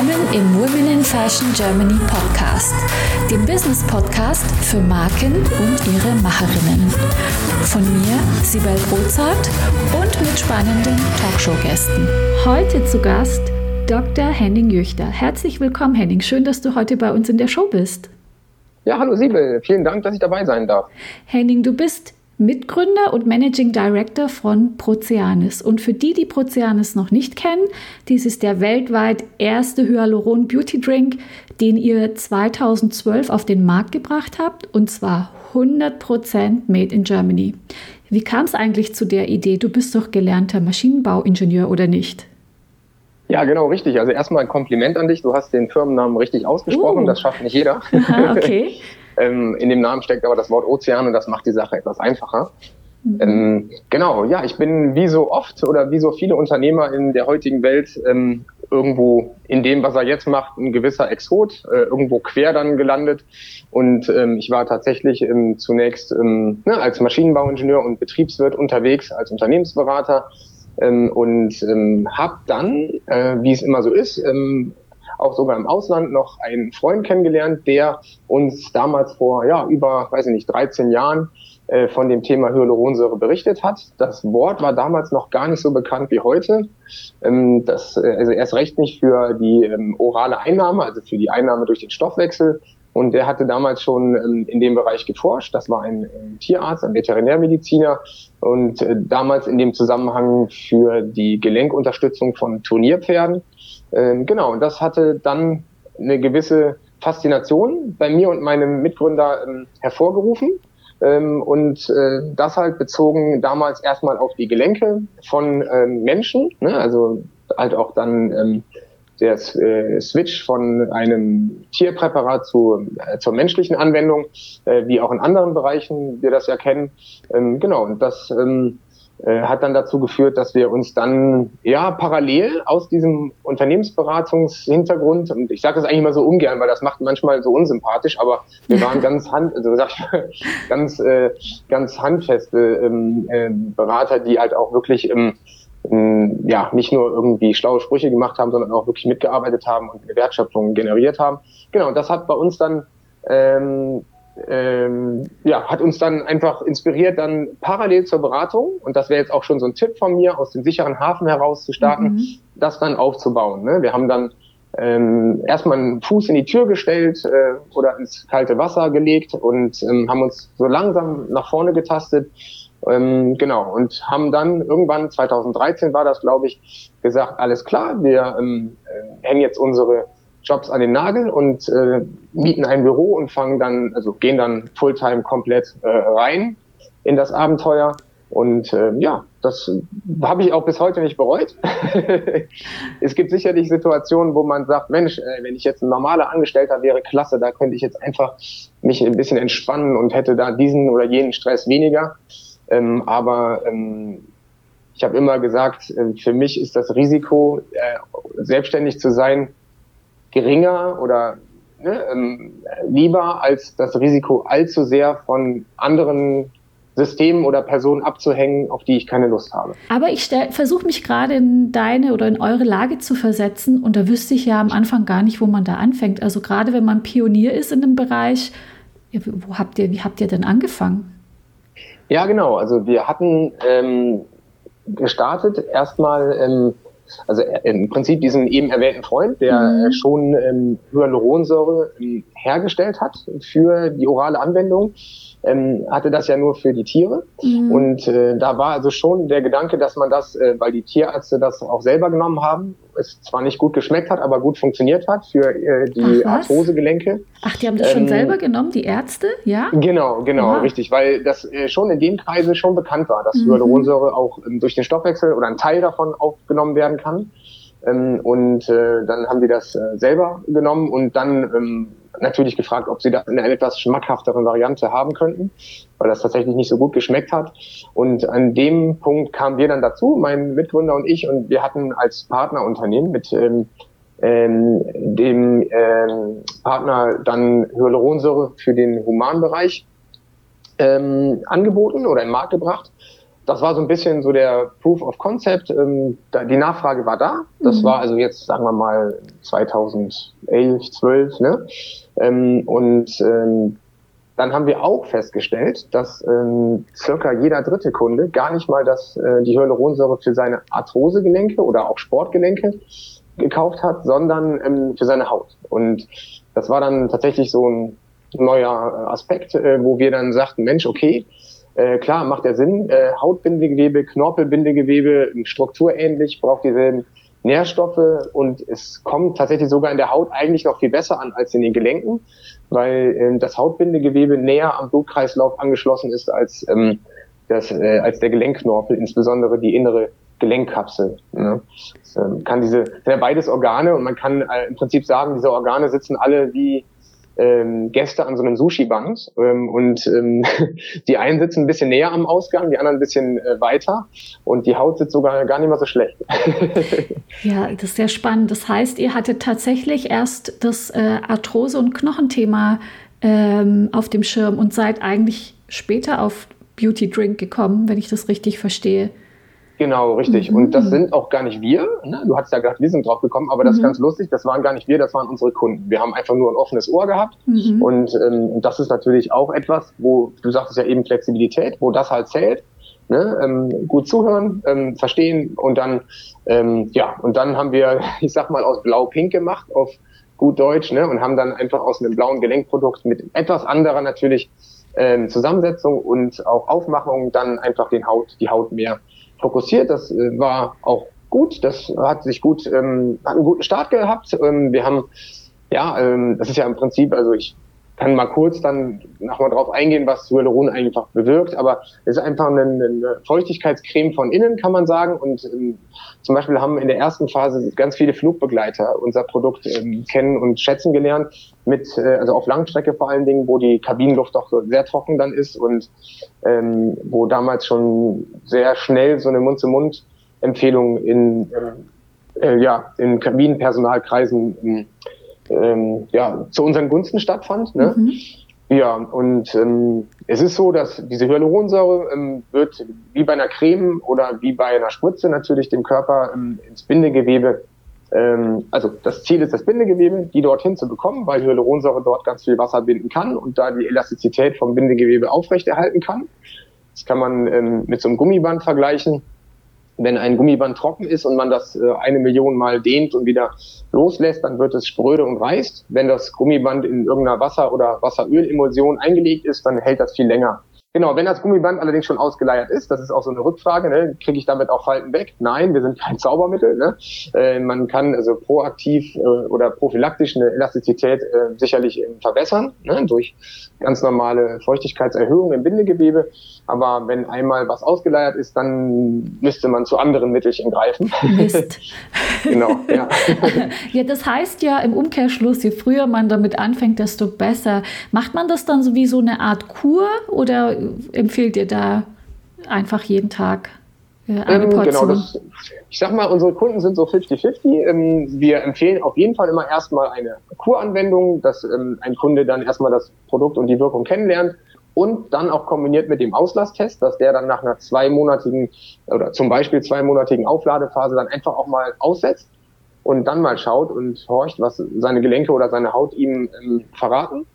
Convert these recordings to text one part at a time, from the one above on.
Willkommen im Women in Fashion Germany Podcast, dem Business Podcast für Marken und ihre Macherinnen. Von mir, Sibel Rozart und mit spannenden Talkshow-Gästen. Heute zu Gast Dr. Henning Jüchter. Herzlich willkommen, Henning. Schön, dass du heute bei uns in der Show bist. Ja, hallo Sibel. Vielen Dank, dass ich dabei sein darf. Henning, du bist Mitgründer und Managing Director von Proceanis. Und für die, die Proceanis noch nicht kennen, dies ist der weltweit erste Hyaluron Beauty Drink, den ihr 2012 auf den Markt gebracht habt und zwar 100% made in Germany. Wie kam es eigentlich zu der Idee? Du bist doch gelernter Maschinenbauingenieur oder nicht? Ja, genau, richtig. Also erstmal ein Kompliment an dich. Du hast den Firmennamen richtig ausgesprochen. Uh. Das schafft nicht jeder. Aha, okay. Ähm, in dem Namen steckt aber das Wort Ozean und das macht die Sache etwas einfacher. Mhm. Ähm, genau, ja, ich bin wie so oft oder wie so viele Unternehmer in der heutigen Welt ähm, irgendwo in dem, was er jetzt macht, ein gewisser Exot, äh, irgendwo quer dann gelandet. Und ähm, ich war tatsächlich ähm, zunächst ähm, ne, als Maschinenbauingenieur und Betriebswirt unterwegs, als Unternehmensberater ähm, und ähm, habe dann, äh, wie es immer so ist, ähm, auch sogar im Ausland noch einen Freund kennengelernt, der uns damals vor ja über, weiß ich nicht, 13 Jahren äh, von dem Thema Hyaluronsäure berichtet hat. Das Wort war damals noch gar nicht so bekannt wie heute. Ähm, das, äh, also erst recht nicht für die ähm, orale Einnahme, also für die Einnahme durch den Stoffwechsel. Und der hatte damals schon ähm, in dem Bereich geforscht. Das war ein äh, Tierarzt, ein Veterinärmediziner und äh, damals in dem Zusammenhang für die Gelenkunterstützung von Turnierpferden. Ähm, genau, und das hatte dann eine gewisse Faszination bei mir und meinem Mitgründer ähm, hervorgerufen. Ähm, und äh, das halt bezogen damals erstmal auf die Gelenke von ähm, Menschen, ne? also halt auch dann ähm, der äh, Switch von einem Tierpräparat zu, äh, zur menschlichen Anwendung, äh, wie auch in anderen Bereichen wir das ja kennen. Ähm, genau, und das ähm, äh, hat dann dazu geführt, dass wir uns dann ja parallel aus diesem Unternehmensberatungshintergrund und ich sage das eigentlich mal so ungern, weil das macht manchmal so unsympathisch, aber wir waren ganz hand, also sag ich, ganz äh, ganz handfeste ähm, äh, Berater, die halt auch wirklich ähm, ähm, ja nicht nur irgendwie schlaue Sprüche gemacht haben, sondern auch wirklich mitgearbeitet haben und eine Wertschöpfung generiert haben. Genau, und das hat bei uns dann ähm, ähm, ja, hat uns dann einfach inspiriert, dann parallel zur Beratung, und das wäre jetzt auch schon so ein Tipp von mir, aus dem sicheren Hafen heraus zu starten, mhm. das dann aufzubauen. Ne? Wir haben dann ähm, erstmal einen Fuß in die Tür gestellt äh, oder ins kalte Wasser gelegt und ähm, haben uns so langsam nach vorne getastet. Ähm, genau, und haben dann irgendwann, 2013 war das, glaube ich, gesagt, alles klar, wir ähm, äh, hängen jetzt unsere Jobs an den Nagel und äh, mieten ein Büro und fangen dann, also gehen dann Fulltime komplett äh, rein in das Abenteuer. Und äh, ja, das habe ich auch bis heute nicht bereut. es gibt sicherlich Situationen, wo man sagt, Mensch, äh, wenn ich jetzt ein normaler Angestellter wäre, klasse, da könnte ich jetzt einfach mich ein bisschen entspannen und hätte da diesen oder jenen Stress weniger. Ähm, aber ähm, ich habe immer gesagt, äh, für mich ist das Risiko, äh, selbstständig zu sein, geringer oder ne, ähm, lieber als das Risiko allzu sehr von anderen Systemen oder Personen abzuhängen, auf die ich keine Lust habe. Aber ich versuche mich gerade in deine oder in eure Lage zu versetzen und da wüsste ich ja am Anfang gar nicht, wo man da anfängt. Also gerade wenn man Pionier ist in einem Bereich, wo habt ihr, wie habt ihr denn angefangen? Ja, genau. Also wir hatten ähm, gestartet erstmal ähm, also äh, im Prinzip diesen eben erwähnten Freund, der mhm. schon ähm, Hyaluronsäure ähm, hergestellt hat für die orale Anwendung ähm, hatte das ja nur für die Tiere. Mhm. Und äh, da war also schon der Gedanke, dass man das, äh, weil die Tierärzte das auch selber genommen haben, es zwar nicht gut geschmeckt hat, aber gut funktioniert hat für äh, die Arthrosegelenke. Ach, die haben das ähm, schon selber genommen, die Ärzte, ja? Genau, genau, ja. richtig, weil das äh, schon in dem Kreise schon bekannt war, dass mhm. Hyaluronsäure auch ähm, durch den Stoffwechsel oder ein Teil davon aufgenommen werden kann. Ähm, und äh, dann haben die das äh, selber genommen und dann ähm, natürlich gefragt, ob sie da eine etwas schmackhaftere Variante haben könnten, weil das tatsächlich nicht so gut geschmeckt hat. Und an dem Punkt kamen wir dann dazu, mein Mitgründer und ich, und wir hatten als Partnerunternehmen mit ähm, ähm, dem ähm, Partner dann Hyaluronsäure für den Humanbereich ähm, angeboten oder in den Markt gebracht. Das war so ein bisschen so der Proof of Concept. Ähm, da, die Nachfrage war da. Das mhm. war also jetzt, sagen wir mal, 2011, 12. Ne? Ähm, und ähm, dann haben wir auch festgestellt, dass ähm, circa jeder dritte Kunde gar nicht mal das, äh, die Hyaluronsäure für seine Arthrosegelenke oder auch Sportgelenke gekauft hat, sondern ähm, für seine Haut. Und das war dann tatsächlich so ein neuer Aspekt, äh, wo wir dann sagten, Mensch, okay, äh, klar, macht der Sinn, äh, Hautbindegewebe, Knorpelbindegewebe, strukturähnlich, braucht dieselben Nährstoffe und es kommt tatsächlich sogar in der Haut eigentlich noch viel besser an als in den Gelenken, weil äh, das Hautbindegewebe näher am Blutkreislauf angeschlossen ist als, ähm, das, äh, als der Gelenkknorpel, insbesondere die innere Gelenkkapsel. Ne? Das, äh, kann diese, sind ja beides Organe und man kann äh, im Prinzip sagen, diese Organe sitzen alle wie ähm, Gäste an so einem Sushi-Band ähm, und ähm, die einen sitzen ein bisschen näher am Ausgang, die anderen ein bisschen äh, weiter und die Haut sitzt sogar gar nicht mal so schlecht. ja, das ist sehr spannend. Das heißt, ihr hattet tatsächlich erst das äh, Arthrose- und Knochenthema ähm, auf dem Schirm und seid eigentlich später auf Beauty Drink gekommen, wenn ich das richtig verstehe. Genau, richtig. Mhm. Und das sind auch gar nicht wir. Ne? Du hast ja gesagt, wir sind drauf gekommen, aber das mhm. ist ganz lustig. Das waren gar nicht wir, das waren unsere Kunden. Wir haben einfach nur ein offenes Ohr gehabt. Mhm. Und ähm, das ist natürlich auch etwas, wo du sagtest ja eben Flexibilität, wo das halt zählt. Ne? Ähm, gut zuhören, ähm, verstehen und dann, ähm, ja, und dann haben wir, ich sag mal, aus Blau-Pink gemacht auf gut Deutsch, ne? Und haben dann einfach aus einem blauen Gelenkprodukt mit etwas anderer natürlich ähm, Zusammensetzung und auch Aufmachung dann einfach den Haut, die Haut mehr fokussiert. Das äh, war auch gut. Das hat sich gut, ähm, hat einen guten Start gehabt. Ähm, wir haben, ja, ähm, das ist ja im Prinzip, also ich kann mal kurz dann nochmal drauf eingehen, was Hyaluron einfach bewirkt, aber es ist einfach eine, eine Feuchtigkeitscreme von innen, kann man sagen. Und ähm, zum Beispiel haben in der ersten Phase ganz viele Flugbegleiter unser Produkt ähm, kennen und schätzen gelernt, mit, äh, also auf Langstrecke vor allen Dingen, wo die Kabinenluft so sehr trocken dann ist und ähm, wo damals schon sehr schnell so eine Mund-zu-Mund-Empfehlung in, äh, ja, in Kabinenpersonalkreisen ähm, ja, zu unseren Gunsten stattfand. Ne? Mhm. Ja, und ähm, es ist so, dass diese Hyaluronsäure ähm, wird wie bei einer Creme oder wie bei einer Spritze natürlich dem Körper ähm, ins Bindegewebe, ähm, also das Ziel ist das Bindegewebe, die dorthin zu bekommen, weil Hyaluronsäure dort ganz viel Wasser binden kann und da die Elastizität vom Bindegewebe aufrechterhalten kann. Das kann man ähm, mit so einem Gummiband vergleichen wenn ein Gummiband trocken ist und man das äh, eine Million Mal dehnt und wieder loslässt, dann wird es spröde und reißt. Wenn das Gummiband in irgendeiner Wasser- oder Wasserölemulsion eingelegt ist, dann hält das viel länger. Genau, wenn das Gummiband allerdings schon ausgeleiert ist, das ist auch so eine Rückfrage, ne, kriege ich damit auch Falten weg? Nein, wir sind kein Zaubermittel. Ne? Äh, man kann also proaktiv äh, oder prophylaktisch eine Elastizität äh, sicherlich äh, verbessern, ne, durch ganz normale Feuchtigkeitserhöhung im Bindegewebe. Aber wenn einmal was ausgeleiert ist, dann müsste man zu anderen Mittelchen greifen. Mist. genau, ja. ja, das heißt ja im Umkehrschluss, je früher man damit anfängt, desto besser. Macht man das dann so wie so eine Art Kur oder empfehlt ihr da einfach jeden Tag äh, eine ähm, Portion? Genau, das, ich sag mal, unsere Kunden sind so 50-50. Ähm, wir empfehlen auf jeden Fall immer erstmal eine Kuranwendung, dass ähm, ein Kunde dann erstmal das Produkt und die Wirkung kennenlernt und dann auch kombiniert mit dem Auslasttest, dass der dann nach einer zweimonatigen oder zum Beispiel zweimonatigen Aufladephase dann einfach auch mal aussetzt und dann mal schaut und horcht, was seine Gelenke oder seine Haut ihm verraten.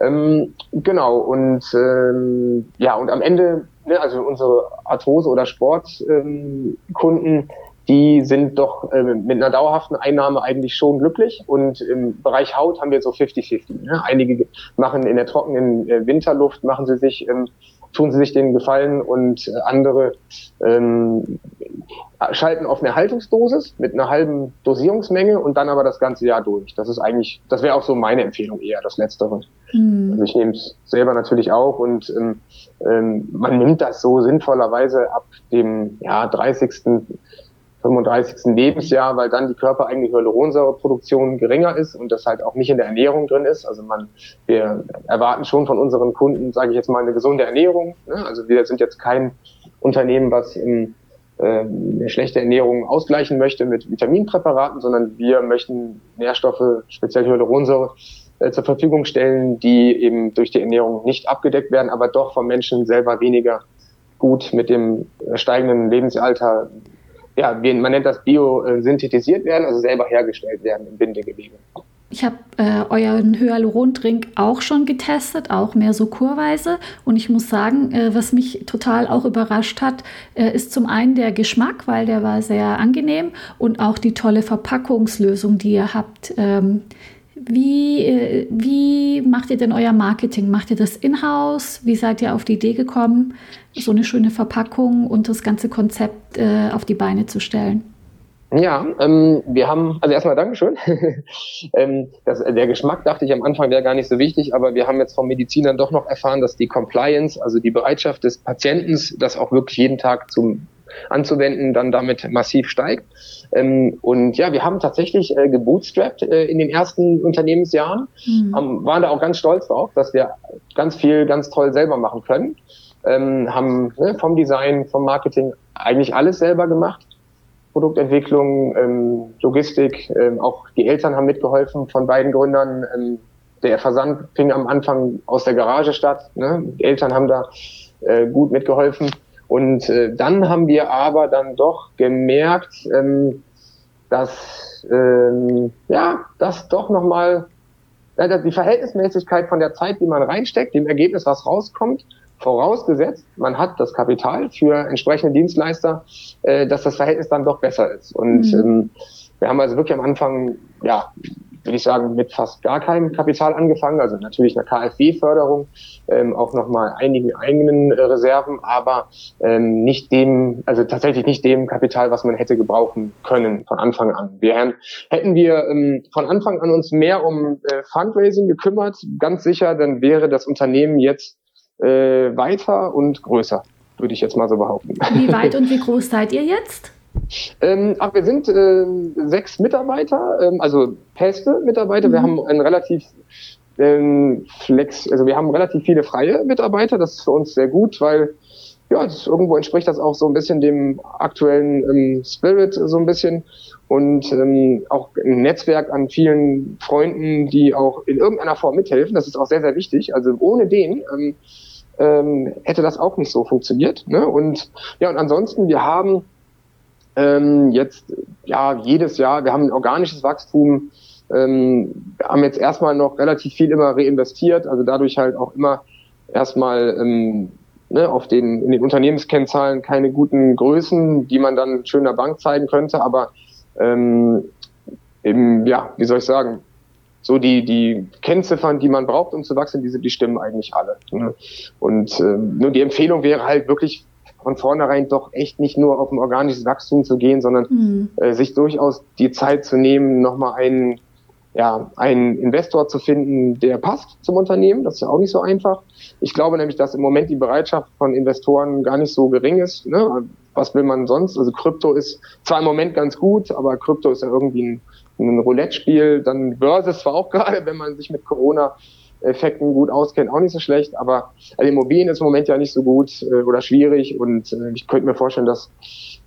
Ähm, genau, und ähm, ja, und am Ende, ne, also unsere Arthrose- oder Sportkunden, ähm, die sind doch äh, mit einer dauerhaften Einnahme eigentlich schon glücklich. Und im Bereich Haut haben wir so 50-50. Ne? Einige machen in der trockenen äh, Winterluft, machen sie sich, ähm, tun sie sich den Gefallen und äh, andere ähm, schalten auf eine Haltungsdosis mit einer halben Dosierungsmenge und dann aber das ganze Jahr durch. Das ist eigentlich, das wäre auch so meine Empfehlung eher, das Letztere. Mhm. Also ich nehme es selber natürlich auch und ähm, ähm, man nimmt das so sinnvollerweise ab dem ja, 30. 35. Lebensjahr, weil dann die körpereigene Hyaluronsäureproduktion geringer ist und das halt auch nicht in der Ernährung drin ist. Also man, wir erwarten schon von unseren Kunden, sage ich jetzt mal, eine gesunde Ernährung. Ne? Also wir sind jetzt kein Unternehmen, was in, äh, eine schlechte Ernährung ausgleichen möchte mit Vitaminpräparaten, sondern wir möchten Nährstoffe, speziell Hyaluronsäure, äh, zur Verfügung stellen, die eben durch die Ernährung nicht abgedeckt werden, aber doch vom Menschen selber weniger gut mit dem steigenden Lebensalter, ja, man nennt das biosynthetisiert werden, also selber hergestellt werden im Bindegewebe. Ich habe äh, euren Hyaluron-Drink auch schon getestet, auch mehr so kurweise. Und ich muss sagen, äh, was mich total auch überrascht hat, äh, ist zum einen der Geschmack, weil der war sehr angenehm und auch die tolle Verpackungslösung, die ihr habt. Ähm, wie, äh, wie macht ihr denn euer Marketing? Macht ihr das in-house? Wie seid ihr auf die Idee gekommen, so eine schöne Verpackung und das ganze Konzept äh, auf die Beine zu stellen? Ja, ähm, wir haben, also erstmal Dankeschön. ähm, das, der Geschmack dachte ich am Anfang wäre gar nicht so wichtig, aber wir haben jetzt vom Medizinern doch noch erfahren, dass die Compliance, also die Bereitschaft des Patienten, das auch wirklich jeden Tag zum anzuwenden, dann damit massiv steigt. Ähm, und ja, wir haben tatsächlich äh, gebootstrapped äh, in den ersten Unternehmensjahren, mhm. haben, waren da auch ganz stolz drauf, dass wir ganz viel ganz toll selber machen können. Ähm, haben ne, vom Design, vom Marketing eigentlich alles selber gemacht Produktentwicklung, ähm, Logistik, ähm, auch die Eltern haben mitgeholfen von beiden Gründern. Ähm, der Versand fing am Anfang aus der Garage statt. Ne? Die Eltern haben da äh, gut mitgeholfen. Und äh, dann haben wir aber dann doch gemerkt, ähm, dass ähm, ja, das doch nochmal äh, die Verhältnismäßigkeit von der Zeit, die man reinsteckt, dem Ergebnis, was rauskommt, vorausgesetzt, man hat das Kapital für entsprechende Dienstleister, äh, dass das Verhältnis dann doch besser ist. Und mhm. ähm, wir haben also wirklich am Anfang, ja, würde ich sagen, mit fast gar keinem Kapital angefangen, also natürlich einer KfW-Förderung, ähm, auch nochmal einigen eigenen äh, Reserven, aber ähm, nicht dem, also tatsächlich nicht dem Kapital, was man hätte gebrauchen können von Anfang an. Wir hätten wir ähm, von Anfang an uns mehr um äh, Fundraising gekümmert, ganz sicher, dann wäre das Unternehmen jetzt äh, weiter und größer, würde ich jetzt mal so behaupten. Wie weit und wie groß seid ihr jetzt? Ähm, ach, wir sind äh, sechs Mitarbeiter, ähm, also feste Mitarbeiter. Mhm. Wir haben ein relativ ähm, flex, also wir haben relativ viele freie Mitarbeiter. Das ist für uns sehr gut, weil ja, das, irgendwo entspricht das auch so ein bisschen dem aktuellen ähm, Spirit so ein bisschen und ähm, auch ein Netzwerk an vielen Freunden, die auch in irgendeiner Form mithelfen. Das ist auch sehr, sehr wichtig. Also ohne den ähm, ähm, hätte das auch nicht so funktioniert. Ne? Und ja, und ansonsten, wir haben ähm, jetzt ja jedes Jahr, wir haben ein organisches Wachstum, ähm, haben jetzt erstmal noch relativ viel immer reinvestiert, also dadurch halt auch immer erstmal ähm, ne, auf den in den Unternehmenskennzahlen keine guten Größen, die man dann schön der Bank zeigen könnte, aber ähm, eben, ja, wie soll ich sagen, so die, die Kennziffern, die man braucht, um zu wachsen, diese, die stimmen eigentlich alle. Ne? Und ähm, nur die Empfehlung wäre halt wirklich von vornherein doch echt nicht nur auf ein organisches Wachstum zu gehen, sondern mhm. äh, sich durchaus die Zeit zu nehmen, nochmal einen, ja, einen Investor zu finden, der passt zum Unternehmen. Das ist ja auch nicht so einfach. Ich glaube nämlich, dass im Moment die Bereitschaft von Investoren gar nicht so gering ist. Ne? Was will man sonst? Also Krypto ist zwar im Moment ganz gut, aber Krypto ist ja irgendwie ein ein Roulette-Spiel, dann Börse zwar auch gerade, wenn man sich mit Corona-Effekten gut auskennt, auch nicht so schlecht, aber also Immobilien ist im Moment ja nicht so gut äh, oder schwierig und äh, ich könnte mir vorstellen, dass,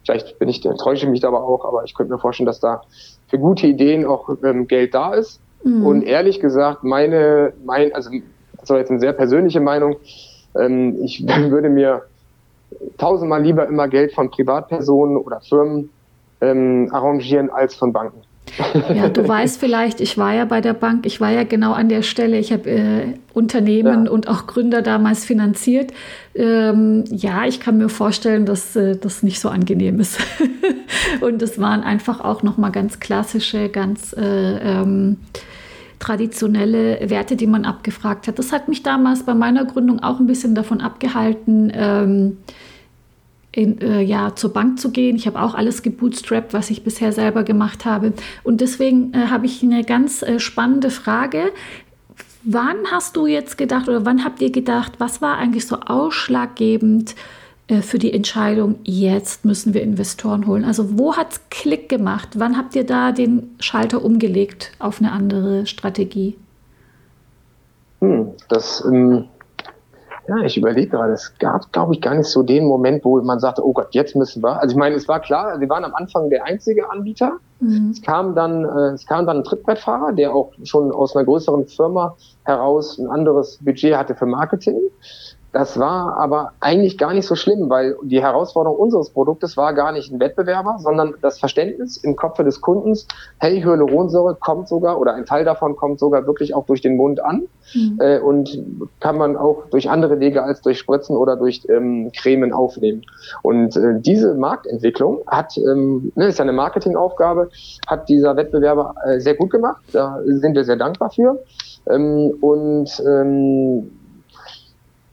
vielleicht bin ich, enttäusche mich da aber auch, aber ich könnte mir vorstellen, dass da für gute Ideen auch ähm, Geld da ist. Mhm. Und ehrlich gesagt, meine, mein, also das war jetzt eine sehr persönliche Meinung, ähm, ich würde mir tausendmal lieber immer Geld von Privatpersonen oder Firmen ähm, arrangieren als von Banken. Ja, du weißt vielleicht, ich war ja bei der Bank, ich war ja genau an der Stelle, ich habe äh, Unternehmen ja. und auch Gründer damals finanziert. Ähm, ja, ich kann mir vorstellen, dass äh, das nicht so angenehm ist. und es waren einfach auch nochmal ganz klassische, ganz äh, ähm, traditionelle Werte, die man abgefragt hat. Das hat mich damals bei meiner Gründung auch ein bisschen davon abgehalten, ähm, in, äh, ja, zur Bank zu gehen. Ich habe auch alles gebootstrapped, was ich bisher selber gemacht habe. Und deswegen äh, habe ich eine ganz äh, spannende Frage. Wann hast du jetzt gedacht oder wann habt ihr gedacht, was war eigentlich so ausschlaggebend äh, für die Entscheidung, jetzt müssen wir Investoren holen? Also wo hat es Klick gemacht? Wann habt ihr da den Schalter umgelegt auf eine andere Strategie? Hm, das ähm, ja, ich überlege gerade, es gab, glaube ich, gar nicht so den Moment, wo man sagte, oh Gott, jetzt müssen wir. Also ich meine, es war klar, wir waren am Anfang der einzige Anbieter. Mhm. Es kam dann, äh, es kam dann ein Trittbrettfahrer, der auch schon aus einer größeren Firma heraus ein anderes Budget hatte für Marketing. Das war aber eigentlich gar nicht so schlimm, weil die Herausforderung unseres Produktes war gar nicht ein Wettbewerber, sondern das Verständnis im Kopfe des Kundens, hey, Hyaluronsäure kommt sogar oder ein Teil davon kommt sogar wirklich auch durch den Mund an mhm. äh, und kann man auch durch andere Wege als durch Spritzen oder durch ähm, Cremen aufnehmen. Und äh, diese Marktentwicklung hat, ähm, ne, ist ja eine Marketingaufgabe, hat dieser Wettbewerber äh, sehr gut gemacht. Da sind wir sehr dankbar für. Ähm, und ähm,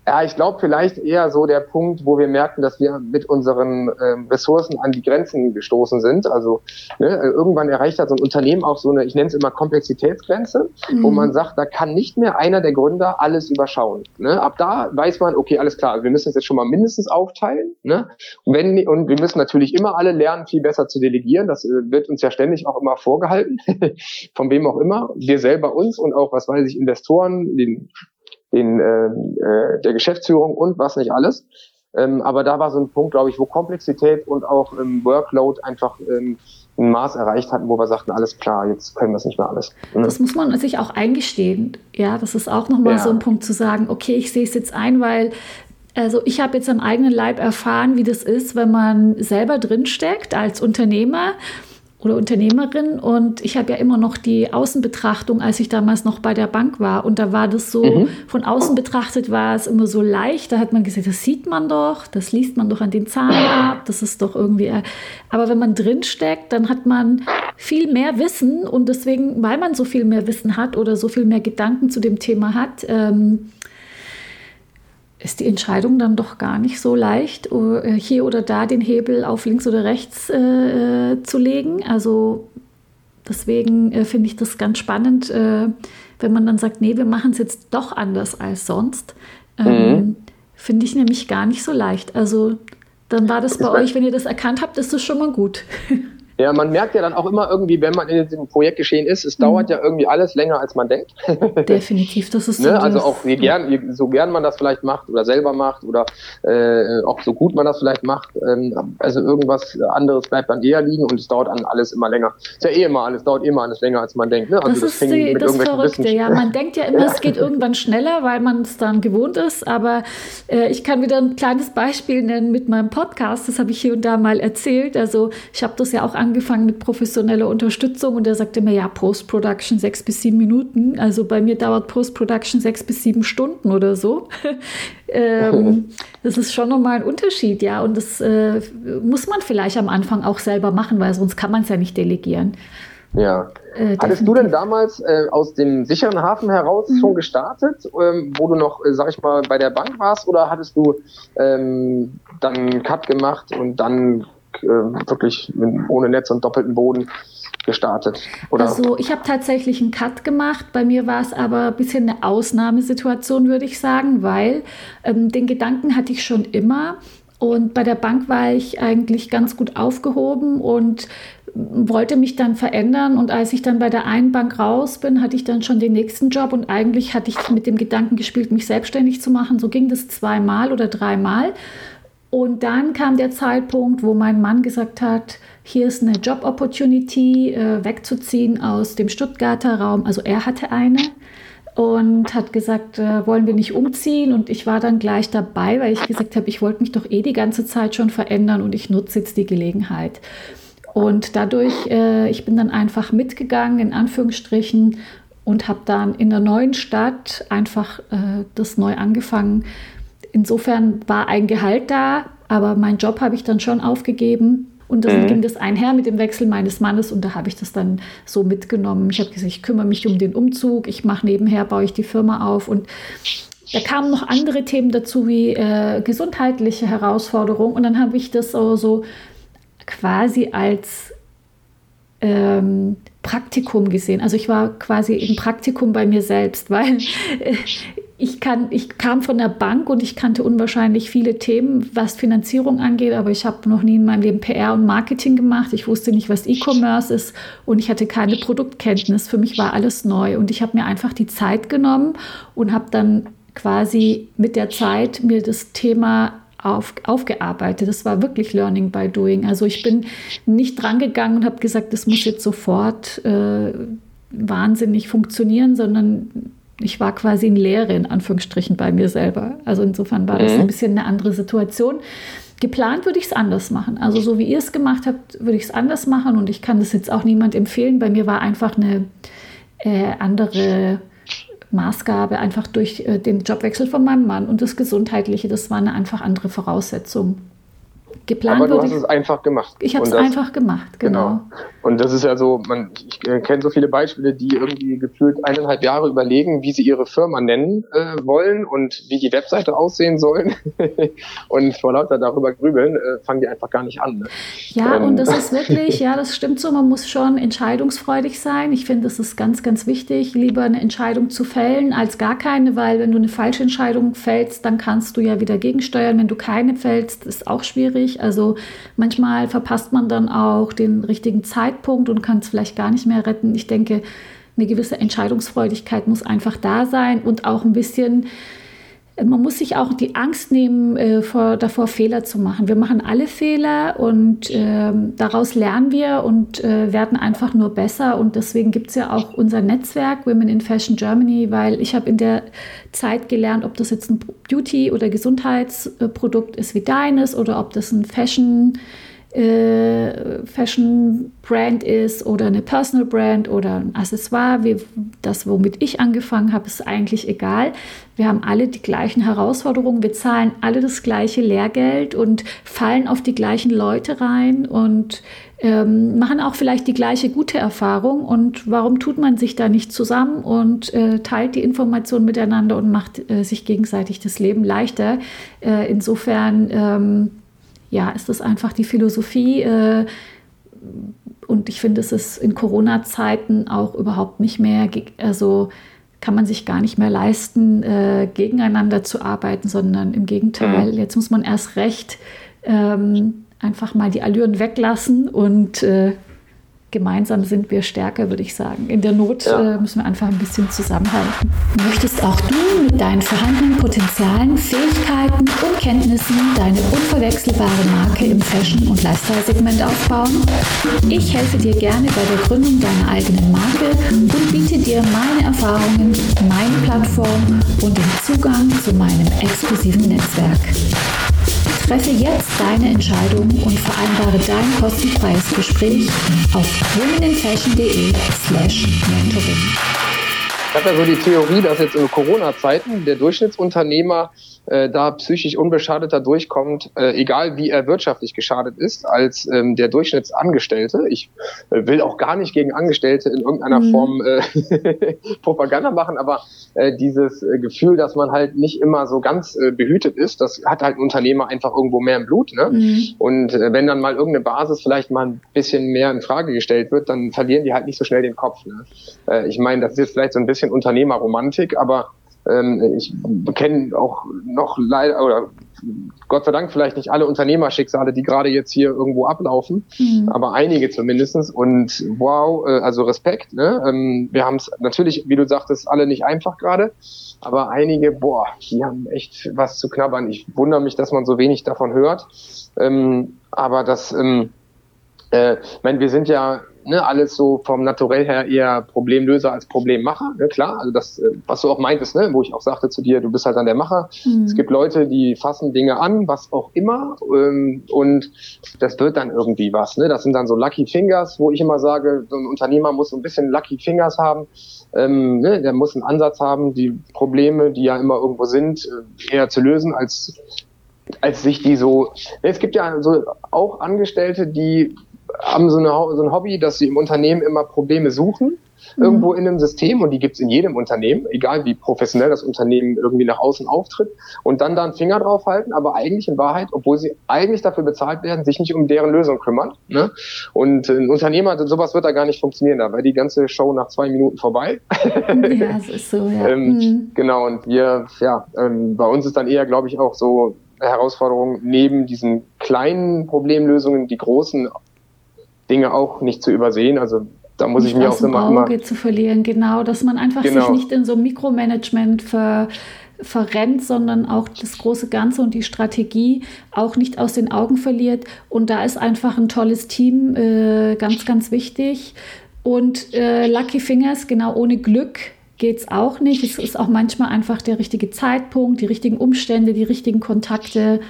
ja, ich glaube vielleicht eher so der Punkt, wo wir merken, dass wir mit unseren ähm, Ressourcen an die Grenzen gestoßen sind. Also ne, irgendwann erreicht halt so ein Unternehmen auch so eine, ich nenne es immer Komplexitätsgrenze, mhm. wo man sagt, da kann nicht mehr einer der Gründer alles überschauen. Ne? Ab da weiß man, okay, alles klar, wir müssen es jetzt schon mal mindestens aufteilen. Ne? Und, wenn, und wir müssen natürlich immer alle lernen, viel besser zu delegieren. Das äh, wird uns ja ständig auch immer vorgehalten, von wem auch immer. Wir selber uns und auch, was weiß ich, Investoren, den den, äh, äh, der Geschäftsführung und was nicht alles. Ähm, aber da war so ein Punkt, glaube ich, wo Komplexität und auch ähm, Workload einfach ähm, ein Maß erreicht hatten, wo wir sagten, alles klar, jetzt können wir es nicht mehr alles. Mhm. Das muss man sich auch eingestehen. Ja, das ist auch nochmal ja. so ein Punkt zu sagen, okay, ich sehe es jetzt ein, weil also ich habe jetzt am eigenen Leib erfahren, wie das ist, wenn man selber drinsteckt als Unternehmer oder Unternehmerin und ich habe ja immer noch die Außenbetrachtung, als ich damals noch bei der Bank war und da war das so, mhm. von außen betrachtet war es immer so leicht, da hat man gesagt, das sieht man doch, das liest man doch an den Zahlen ab, das ist doch irgendwie, aber wenn man drin steckt, dann hat man viel mehr Wissen und deswegen, weil man so viel mehr Wissen hat oder so viel mehr Gedanken zu dem Thema hat, ähm, ist die Entscheidung dann doch gar nicht so leicht, äh, hier oder da den Hebel auf links oder rechts äh, äh, zu legen. Also deswegen äh, finde ich das ganz spannend, äh, wenn man dann sagt, nee, wir machen es jetzt doch anders als sonst. Ähm, mhm. Finde ich nämlich gar nicht so leicht. Also dann war das bei euch, wenn ihr das erkannt habt, ist das schon mal gut. Ja, man merkt ja dann auch immer irgendwie, wenn man in diesem Projekt geschehen ist, es mhm. dauert ja irgendwie alles länger, als man denkt. Definitiv, das ist ne? so. ne? Also auch je gern, je, so gern man das vielleicht macht oder selber macht oder äh, auch so gut man das vielleicht macht, ähm, also irgendwas anderes bleibt dann eher liegen und es dauert an alles immer länger. Ist ja eh immer alles, dauert immer alles länger, als man denkt. Ne? Also das, das ist die, das Verrückte, ja. Man denkt ja immer, es geht irgendwann schneller, weil man es dann gewohnt ist, aber äh, ich kann wieder ein kleines Beispiel nennen mit meinem Podcast, das habe ich hier und da mal erzählt. Also ich habe das ja auch angeschaut angefangen mit professioneller Unterstützung und er sagte mir, ja, Post-Production sechs bis sieben Minuten. Also bei mir dauert Post-Production sechs bis sieben Stunden oder so. ähm, das ist schon nochmal ein Unterschied, ja. Und das äh, muss man vielleicht am Anfang auch selber machen, weil sonst kann man es ja nicht delegieren. Ja. Äh, Hattest du denn damals äh, aus dem sicheren Hafen heraus mhm. schon gestartet, ähm, wo du noch, äh, sag ich mal, bei der Bank warst, oder hattest du ähm, dann einen Cut gemacht und dann äh, wirklich ohne Netz und doppelten Boden gestartet? Oder? Also ich habe tatsächlich einen Cut gemacht. Bei mir war es aber ein bisschen eine Ausnahmesituation, würde ich sagen, weil ähm, den Gedanken hatte ich schon immer. Und bei der Bank war ich eigentlich ganz gut aufgehoben und wollte mich dann verändern. Und als ich dann bei der einen Bank raus bin, hatte ich dann schon den nächsten Job und eigentlich hatte ich mit dem Gedanken gespielt, mich selbstständig zu machen. So ging das zweimal oder dreimal. Und dann kam der Zeitpunkt, wo mein Mann gesagt hat, hier ist eine Job-Opportunity, äh, wegzuziehen aus dem Stuttgarter Raum. Also er hatte eine und hat gesagt, äh, wollen wir nicht umziehen? Und ich war dann gleich dabei, weil ich gesagt habe, ich wollte mich doch eh die ganze Zeit schon verändern und ich nutze jetzt die Gelegenheit. Und dadurch, äh, ich bin dann einfach mitgegangen, in Anführungsstrichen, und habe dann in der neuen Stadt einfach äh, das neu angefangen Insofern war ein Gehalt da, aber meinen Job habe ich dann schon aufgegeben. Und dann mhm. ging das einher mit dem Wechsel meines Mannes und da habe ich das dann so mitgenommen. Ich habe gesagt, ich kümmere mich um den Umzug, ich mache nebenher, baue ich die Firma auf und da kamen noch andere Themen dazu wie äh, gesundheitliche Herausforderungen und dann habe ich das so, so quasi als ähm, Praktikum gesehen. Also ich war quasi im Praktikum bei mir selbst, weil äh, ich, kann, ich kam von der Bank und ich kannte unwahrscheinlich viele Themen, was Finanzierung angeht, aber ich habe noch nie in meinem Leben PR und Marketing gemacht. Ich wusste nicht, was E-Commerce ist und ich hatte keine Produktkenntnis. Für mich war alles neu und ich habe mir einfach die Zeit genommen und habe dann quasi mit der Zeit mir das Thema auf, aufgearbeitet. Das war wirklich Learning by Doing. Also ich bin nicht drangegangen und habe gesagt, das muss jetzt sofort äh, wahnsinnig funktionieren, sondern ich war quasi ein Lehre in Anführungsstrichen bei mir selber. Also insofern war das mhm. ein bisschen eine andere Situation. Geplant würde ich es anders machen. Also so wie ihr es gemacht habt, würde ich es anders machen und ich kann das jetzt auch niemand empfehlen. Bei mir war einfach eine äh, andere Maßgabe, einfach durch äh, den Jobwechsel von meinem Mann und das Gesundheitliche. Das war eine einfach andere Voraussetzung. Geplant Aber du hast es einfach gemacht. Ich habe es einfach gemacht, genau. genau. Und das ist ja so, man, ich äh, kenne so viele Beispiele, die irgendwie gefühlt eineinhalb Jahre überlegen, wie sie ihre Firma nennen äh, wollen und wie die Webseite aussehen sollen. und vor lauter darüber grübeln, äh, fangen die einfach gar nicht an. Ne? Ja, ähm. und das ist wirklich, ja, das stimmt so, man muss schon entscheidungsfreudig sein. Ich finde, es ist ganz, ganz wichtig, lieber eine Entscheidung zu fällen als gar keine, weil wenn du eine falsche Entscheidung fällst, dann kannst du ja wieder gegensteuern. Wenn du keine fällst, ist auch schwierig. Also manchmal verpasst man dann auch den richtigen Zeitpunkt und kann es vielleicht gar nicht mehr retten. Ich denke, eine gewisse Entscheidungsfreudigkeit muss einfach da sein und auch ein bisschen man muss sich auch die Angst nehmen, äh, vor, davor Fehler zu machen. Wir machen alle Fehler und äh, daraus lernen wir und äh, werden einfach nur besser. Und deswegen gibt es ja auch unser Netzwerk Women in Fashion Germany, weil ich habe in der Zeit gelernt, ob das jetzt ein Beauty- oder Gesundheitsprodukt ist wie deines oder ob das ein Fashion äh, Fashion Brand ist oder eine Personal Brand oder ein Accessoire, wie das, womit ich angefangen habe, ist eigentlich egal. Wir haben alle die gleichen Herausforderungen, wir zahlen alle das gleiche Lehrgeld und fallen auf die gleichen Leute rein und ähm, machen auch vielleicht die gleiche gute Erfahrung. Und warum tut man sich da nicht zusammen und äh, teilt die Informationen miteinander und macht äh, sich gegenseitig das Leben leichter? Äh, insofern ähm, ja, ist das einfach die Philosophie. Äh, und ich finde, es ist in Corona-Zeiten auch überhaupt nicht mehr, also kann man sich gar nicht mehr leisten, äh, gegeneinander zu arbeiten, sondern im Gegenteil, mhm. jetzt muss man erst recht ähm, einfach mal die Allüren weglassen und äh, gemeinsam sind wir stärker, würde ich sagen. In der Not ja. äh, müssen wir einfach ein bisschen zusammenhalten. Möchtest auch du mit deinen vorhandenen Potenzialen, Fähigkeiten und Kenntnissen deine unverwechselbare Marke im Fashion- und Lifestyle-Segment aufbauen? Ich helfe dir gerne bei der Gründung deiner eigenen Marke und biete dir meine Erfahrungen, meine Plattform und den Zugang zu meinem exklusiven Netzwerk. Treffe jetzt deine Entscheidung und vereinbare dein kostenfreies Gespräch auf womeninfashion.de slash mentoring. Ich habe ja so die Theorie, dass jetzt in Corona-Zeiten der Durchschnittsunternehmer äh, da psychisch unbeschadeter durchkommt, äh, egal wie er wirtschaftlich geschadet ist, als ähm, der Durchschnittsangestellte. Ich äh, will auch gar nicht gegen Angestellte in irgendeiner mhm. Form äh, Propaganda machen, aber äh, dieses äh, Gefühl, dass man halt nicht immer so ganz äh, behütet ist, das hat halt ein Unternehmer einfach irgendwo mehr im Blut. Ne? Mhm. Und äh, wenn dann mal irgendeine Basis vielleicht mal ein bisschen mehr in Frage gestellt wird, dann verlieren die halt nicht so schnell den Kopf. Ne? Äh, ich meine, das ist jetzt vielleicht so ein bisschen Unternehmerromantik, aber ähm, ich kenne auch noch leider oder Gott sei Dank vielleicht nicht alle Unternehmerschicksale, die gerade jetzt hier irgendwo ablaufen, mhm. aber einige zumindestens. Und wow, äh, also Respekt. Ne? Ähm, wir haben es natürlich, wie du sagtest, alle nicht einfach gerade, aber einige, boah, die haben echt was zu knabbern. Ich wundere mich, dass man so wenig davon hört. Ähm, aber das, ähm, äh, ich meine, wir sind ja ne, alles so vom Naturell her eher Problemlöser als Problemmacher, ne, klar. Also das, äh, was du auch meintest, ne, wo ich auch sagte zu dir, du bist halt dann der Macher. Mhm. Es gibt Leute, die fassen Dinge an, was auch immer, ähm, und das wird dann irgendwie was. Ne? Das sind dann so Lucky Fingers, wo ich immer sage, so ein Unternehmer muss so ein bisschen Lucky Fingers haben. Ähm, ne, der muss einen Ansatz haben, die Probleme, die ja immer irgendwo sind, äh, eher zu lösen, als als sich die so. Es gibt ja so auch Angestellte, die haben so, eine, so ein Hobby, dass sie im Unternehmen immer Probleme suchen, mhm. irgendwo in einem System und die gibt's in jedem Unternehmen, egal wie professionell das Unternehmen irgendwie nach außen auftritt und dann da einen Finger drauf halten, aber eigentlich in Wahrheit, obwohl sie eigentlich dafür bezahlt werden, sich nicht um deren Lösung kümmern. Ne? Und ein Unternehmer, sowas wird da gar nicht funktionieren, da wäre die ganze Show nach zwei Minuten vorbei. ja, es ist so, ja. ähm, mhm. Genau, und wir, ja, ähm, bei uns ist dann eher, glaube ich, auch so Herausforderung, neben diesen kleinen Problemlösungen die großen Dinge auch nicht zu übersehen. Also da muss nicht ich mir auch immer, Auge immer zu verlieren, genau, dass man einfach genau. sich nicht in so Mikromanagement ver, verrennt, sondern auch das große Ganze und die Strategie auch nicht aus den Augen verliert. Und da ist einfach ein tolles Team äh, ganz, ganz wichtig. Und äh, Lucky Fingers, genau ohne Glück geht es auch nicht. Es ist auch manchmal einfach der richtige Zeitpunkt, die richtigen Umstände, die richtigen Kontakte.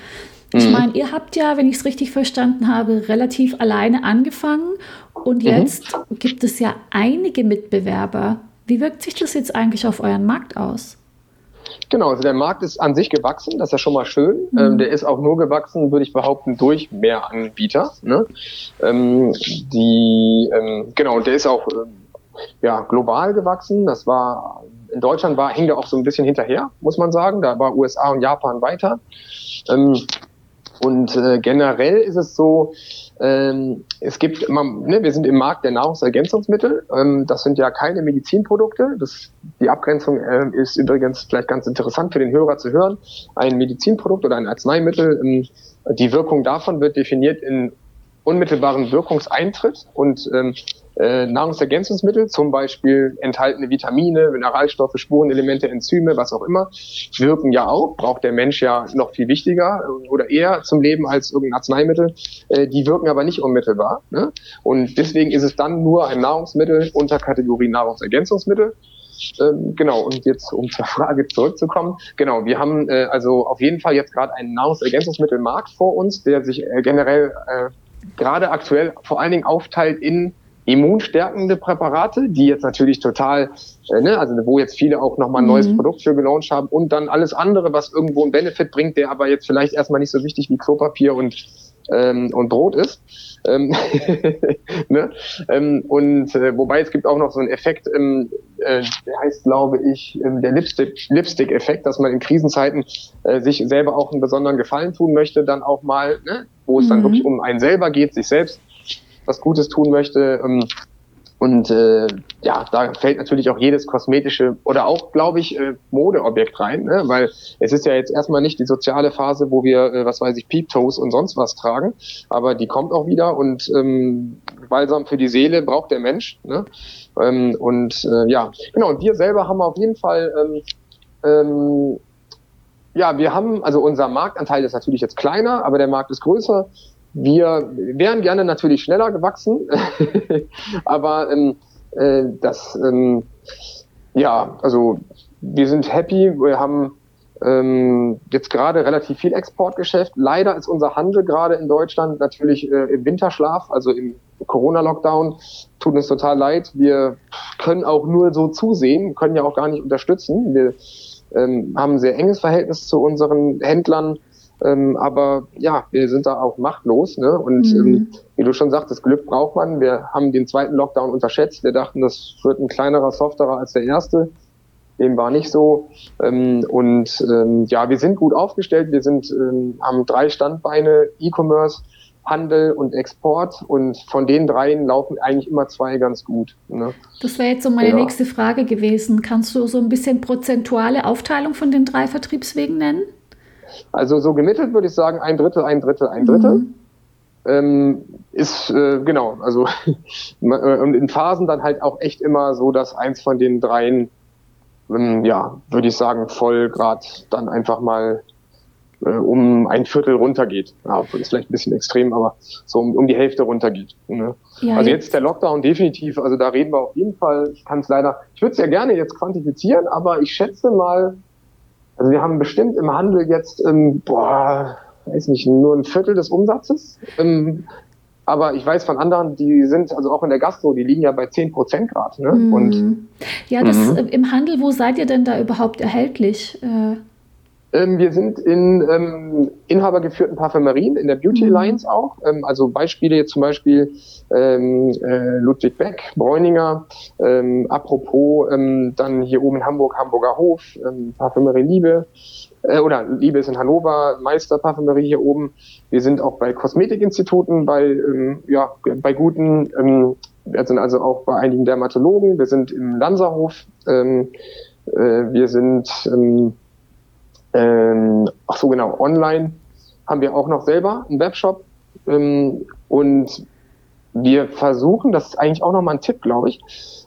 Ich mhm. meine, ihr habt ja, wenn ich es richtig verstanden habe, relativ alleine angefangen und mhm. jetzt mhm. gibt es ja einige Mitbewerber. Wie wirkt sich das jetzt eigentlich auf euren Markt aus? Genau, also der Markt ist an sich gewachsen, das ist ja schon mal schön. Mhm. Ähm, der ist auch nur gewachsen, würde ich behaupten, durch mehr Anbieter. Ne? Ähm, die, ähm, genau, der ist auch ähm, ja, global gewachsen. Das war in Deutschland war, hing der auch so ein bisschen hinterher, muss man sagen. Da war USA und Japan weiter. Ähm, und äh, generell ist es so, ähm, es gibt immer, ne, wir sind im Markt der Nahrungsergänzungsmittel. Ähm, das sind ja keine Medizinprodukte. Das, die Abgrenzung äh, ist übrigens vielleicht ganz interessant für den Hörer zu hören. Ein Medizinprodukt oder ein Arzneimittel, ähm, die Wirkung davon wird definiert in unmittelbaren Wirkungseintritt und ähm, äh, Nahrungsergänzungsmittel, zum Beispiel enthaltene Vitamine, Mineralstoffe, Spurenelemente, Enzyme, was auch immer, wirken ja auch, braucht der Mensch ja noch viel wichtiger oder eher zum Leben als irgendein Arzneimittel. Äh, die wirken aber nicht unmittelbar. Ne? Und deswegen ist es dann nur ein Nahrungsmittel unter Kategorie Nahrungsergänzungsmittel. Ähm, genau, und jetzt um zur Frage zurückzukommen. Genau, wir haben äh, also auf jeden Fall jetzt gerade einen Nahrungsergänzungsmittelmarkt vor uns, der sich äh, generell äh, gerade aktuell vor allen Dingen aufteilt in immunstärkende Präparate, die jetzt natürlich total, äh, ne, also wo jetzt viele auch nochmal ein neues mhm. Produkt für gelauncht haben und dann alles andere, was irgendwo einen Benefit bringt, der aber jetzt vielleicht erstmal nicht so wichtig wie Klopapier und ähm, und Brot ist. Ähm, ne? ähm, und äh, wobei es gibt auch noch so einen Effekt, ähm, äh, der heißt, glaube ich, ähm, der Lipstick-Effekt, Lipstick dass man in Krisenzeiten äh, sich selber auch einen besonderen Gefallen tun möchte, dann auch mal, ne? wo es mhm. dann wirklich um einen selber geht, sich selbst was Gutes tun möchte. Ähm, und äh, ja, da fällt natürlich auch jedes kosmetische oder auch, glaube ich, äh, Modeobjekt rein, ne? weil es ist ja jetzt erstmal nicht die soziale Phase, wo wir, äh, was weiß ich, Peep-Toes und sonst was tragen, aber die kommt auch wieder und ähm, Balsam für die Seele braucht der Mensch. Ne? Ähm, und äh, ja, genau, und wir selber haben auf jeden Fall ähm, ähm, ja, wir haben, also unser Marktanteil ist natürlich jetzt kleiner, aber der Markt ist größer. Wir wären gerne natürlich schneller gewachsen, aber ähm, äh, das, ähm, ja, also wir sind happy. Wir haben ähm, jetzt gerade relativ viel Exportgeschäft. Leider ist unser Handel gerade in Deutschland natürlich äh, im Winterschlaf, also im Corona-Lockdown. Tut uns total leid. Wir können auch nur so zusehen, können ja auch gar nicht unterstützen. Wir ähm, haben ein sehr enges Verhältnis zu unseren Händlern ähm, aber ja, wir sind da auch machtlos. Ne? Und mhm. ähm, wie du schon sagtest, Glück braucht man. Wir haben den zweiten Lockdown unterschätzt. Wir dachten, das wird ein kleinerer, softerer als der erste. Dem war nicht so. Ähm, und ähm, ja, wir sind gut aufgestellt. Wir sind, ähm, haben drei Standbeine, E-Commerce, Handel und Export. Und von den dreien laufen eigentlich immer zwei ganz gut. Ne? Das wäre jetzt so meine ja. nächste Frage gewesen. Kannst du so ein bisschen prozentuale Aufteilung von den drei Vertriebswegen nennen? Also so gemittelt würde ich sagen, ein Drittel, ein Drittel, ein Drittel. Mhm. Ähm, ist äh, genau, also und in Phasen dann halt auch echt immer so, dass eins von den dreien, ähm, ja, würde ich sagen, voll grad dann einfach mal äh, um ein Viertel runtergeht. Ja, ist vielleicht ein bisschen extrem, aber so um, um die Hälfte runtergeht. Ne? Ja, also jetzt der Lockdown definitiv, also da reden wir auf jeden Fall, ich kann es leider, ich würde es ja gerne jetzt quantifizieren, aber ich schätze mal, also wir haben bestimmt im Handel jetzt, ähm, boah, weiß nicht, nur ein Viertel des Umsatzes. Ähm, aber ich weiß von anderen, die sind also auch in der Gastro, die liegen ja bei 10 Prozent Grad. Ne? Mhm. Und, ja, das, mhm. im Handel, wo seid ihr denn da überhaupt erhältlich? Äh ähm, wir sind in ähm, inhabergeführten Parfümerien, in der Beauty mhm. Alliance auch. Ähm, also Beispiele jetzt zum Beispiel ähm, äh, Ludwig Beck, Bräuninger, ähm, apropos ähm, dann hier oben in Hamburg, Hamburger Hof, ähm, Parfümerie Liebe, äh, oder Liebe ist in Hannover, Meister Parfümerie hier oben. Wir sind auch bei Kosmetikinstituten, bei, ähm, ja, bei guten, ähm, wir sind also auch bei einigen Dermatologen, wir sind im Lanzerhof, ähm, äh, wir sind ähm, ähm, ach so genau, online haben wir auch noch selber einen Webshop ähm, und wir versuchen, das ist eigentlich auch nochmal ein Tipp, glaube ich,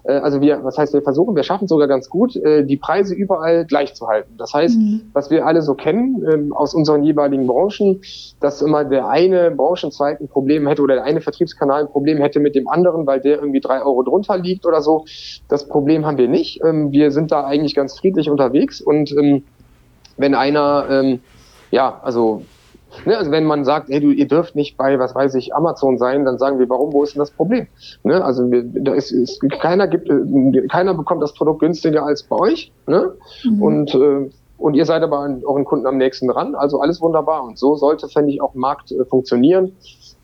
äh, also wir, was heißt wir versuchen, wir schaffen sogar ganz gut, äh, die Preise überall gleich zu halten. Das heißt, mhm. was wir alle so kennen ähm, aus unseren jeweiligen Branchen, dass immer der eine Branchenzweig ein Problem hätte oder der eine Vertriebskanal ein Problem hätte mit dem anderen, weil der irgendwie drei Euro drunter liegt oder so. Das Problem haben wir nicht. Ähm, wir sind da eigentlich ganz friedlich unterwegs und ähm, wenn einer ja, also Ne, also wenn man sagt, hey, du, ihr dürft nicht bei, was weiß ich, Amazon sein, dann sagen wir, warum, wo ist denn das Problem? Ne, also wir, da ist, ist, keiner gibt, äh, keiner bekommt das Produkt günstiger als bei euch. Ne? Mhm. Und äh, und ihr seid aber an euren Kunden am nächsten dran. Also alles wunderbar. Und so sollte, fände ich, auch Markt äh, funktionieren.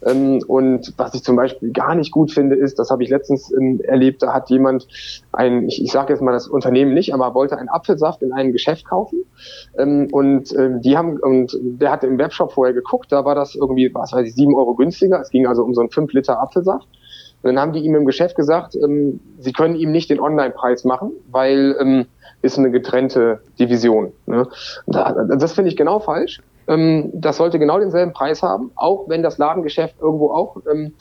Ähm, und was ich zum Beispiel gar nicht gut finde, ist, das habe ich letztens ähm, erlebt, da hat jemand ein, ich, ich sage jetzt mal das Unternehmen nicht, aber wollte einen Apfelsaft in einem Geschäft kaufen. Ähm, und ähm, die haben, und der hatte im Webshop vorher geguckt, da war das irgendwie, was weiß ich, sieben Euro günstiger. Es ging also um so einen fünf Liter Apfelsaft. Und dann haben die ihm im Geschäft gesagt, ähm, sie können ihm nicht den Online-Preis machen, weil ähm, ist eine getrennte Division. Ne? Das finde ich genau falsch. Ähm, das sollte genau denselben Preis haben, auch wenn das Ladengeschäft irgendwo auch ähm,